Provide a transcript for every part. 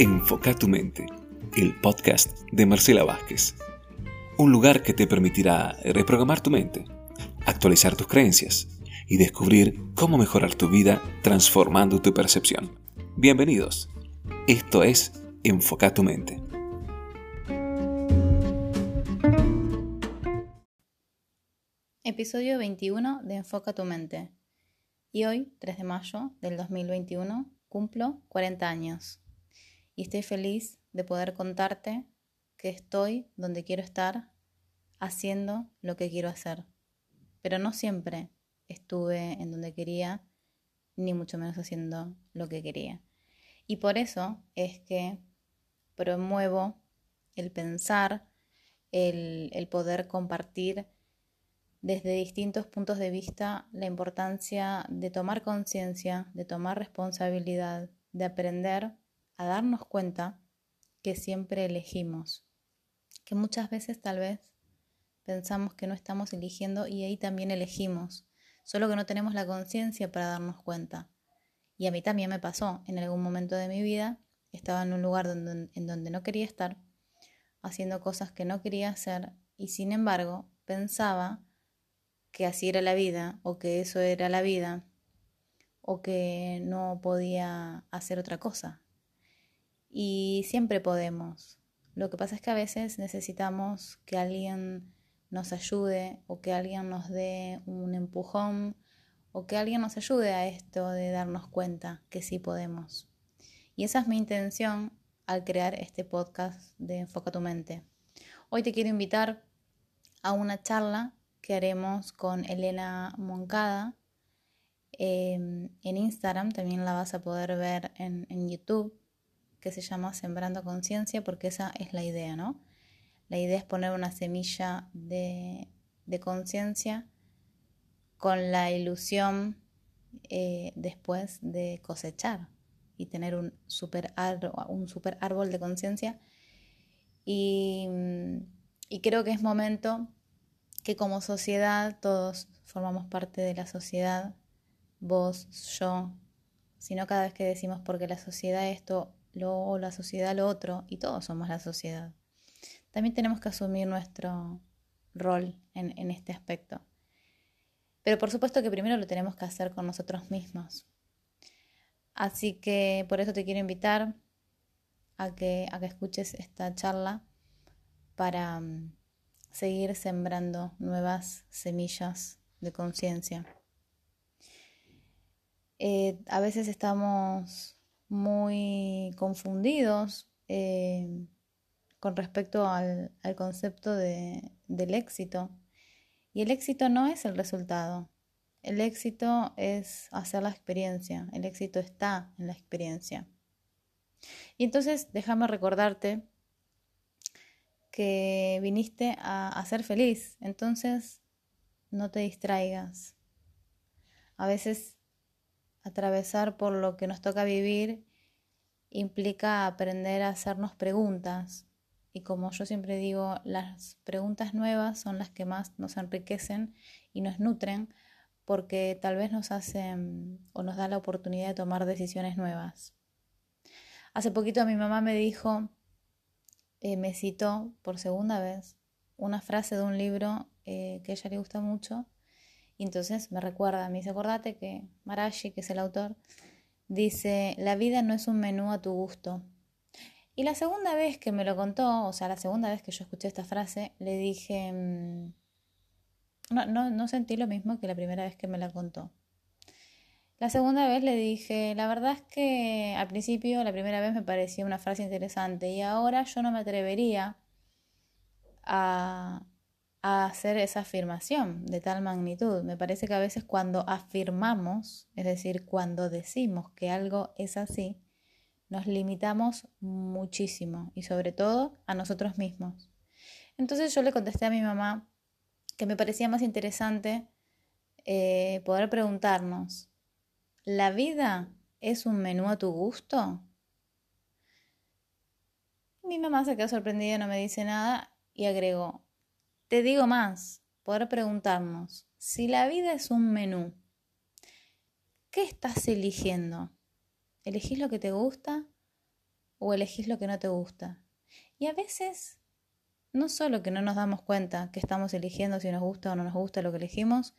Enfoca tu mente, el podcast de Marcela Vázquez. Un lugar que te permitirá reprogramar tu mente, actualizar tus creencias y descubrir cómo mejorar tu vida transformando tu percepción. Bienvenidos. Esto es Enfoca tu mente. Episodio 21 de Enfoca tu mente. Y hoy, 3 de mayo del 2021, cumplo 40 años. Y estoy feliz de poder contarte que estoy donde quiero estar, haciendo lo que quiero hacer. Pero no siempre estuve en donde quería, ni mucho menos haciendo lo que quería. Y por eso es que promuevo el pensar, el, el poder compartir desde distintos puntos de vista la importancia de tomar conciencia, de tomar responsabilidad, de aprender a darnos cuenta que siempre elegimos, que muchas veces tal vez pensamos que no estamos eligiendo y ahí también elegimos, solo que no tenemos la conciencia para darnos cuenta. Y a mí también me pasó, en algún momento de mi vida estaba en un lugar donde, en donde no quería estar, haciendo cosas que no quería hacer y sin embargo pensaba que así era la vida o que eso era la vida o que no podía hacer otra cosa. Y siempre podemos. Lo que pasa es que a veces necesitamos que alguien nos ayude o que alguien nos dé un empujón o que alguien nos ayude a esto de darnos cuenta que sí podemos. Y esa es mi intención al crear este podcast de Enfoca tu mente. Hoy te quiero invitar a una charla que haremos con Elena Moncada. Em, en Instagram también la vas a poder ver en YouTube, que se llama Sembrando Conciencia, porque esa es la idea, ¿no? La idea es poner una semilla de, de conciencia con la ilusión eh, después de cosechar y tener un super, un super árbol de conciencia. Y, y creo que es momento que como sociedad, todos formamos parte de la sociedad, vos, yo, sino cada vez que decimos porque la sociedad esto, lo, la sociedad lo otro, y todos somos la sociedad. También tenemos que asumir nuestro rol en, este aspecto. Pero por supuesto que primero lo tenemos que hacer con nosotros mismos. Así que por eso te quiero invitar a que, a que escuches esta charla para mm, seguir sembrando nuevas semillas de conciencia. Eh, a veces estamos muy confundidos eh, con respecto al, concepto de, del éxito. Y el éxito no es el resultado. El éxito es hacer la experiencia. El éxito está en la experiencia. Y entonces déjame recordarte que viniste a, ser feliz. Entonces, no te distraigas. A veces atravesar por lo que nos toca vivir implica aprender a hacernos preguntas. Y como yo siempre digo, las preguntas nuevas son las que más nos enriquecen y nos nutren porque tal vez nos hacen o nos da la oportunidad de tomar decisiones nuevas. Hace poquito mi mamá me dijo eh, me citó por segunda vez una frase de un libro eh, que a ella le gusta mucho. Y entonces me recuerda, me dice, acordate que Marashi, que es el autor, dice, la vida no es un menú a tu gusto. Y la segunda vez que me lo contó, o sea, la segunda vez que yo escuché esta frase, le dije, mm, no, no, no sentí lo mismo que la primera vez que me la contó. La segunda vez le dije, la verdad es que al principio, la primera vez me parecía una frase interesante y ahora yo no me atrevería a, a hacer esa afirmación de tal magnitud. Me parece que a veces cuando afirmamos, es decir, cuando decimos que algo es así, nos limitamos muchísimo y sobre todo a nosotros mismos. Entonces yo le contesté a mi mamá que me parecía más interesante eh, poder preguntarnos, ¿La vida es un menú a tu gusto? Mi mamá se quedó sorprendida, no me dice nada y agregó, te digo más, poder preguntarnos, si la vida es un menú, ¿qué estás eligiendo? ¿Elegís lo que te gusta o elegís lo que no te gusta. Y a veces, no solo que no nos damos cuenta que estamos eligiendo si nos gusta o no nos gusta lo que elegimos,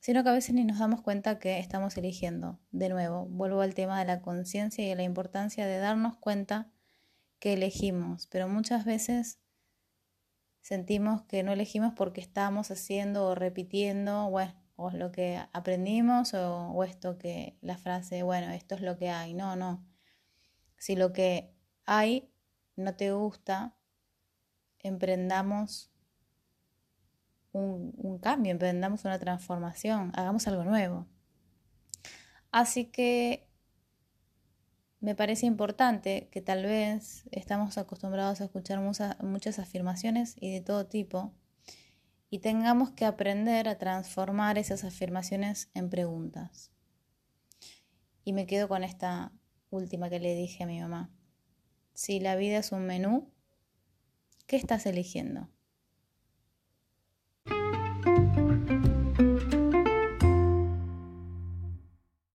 sino que a veces ni nos damos cuenta que estamos eligiendo. De nuevo, vuelvo al tema de la conciencia y de la importancia de darnos cuenta que elegimos, pero muchas veces sentimos que no elegimos porque estamos haciendo o repitiendo o, lo que aprendimos o esto que la frase, bueno, esto es lo que hay. No, no. Si lo que hay no te gusta, emprendamos un, cambio, emprendamos una transformación, hagamos algo nuevo. Así que me parece importante que tal vez estamos acostumbrados a escuchar muchas, afirmaciones y de todo tipo y tengamos que aprender a transformar esas afirmaciones en preguntas. Y me quedo con esta última que le dije a mi mamá. Si la vida es un menú, ¿qué estás eligiendo?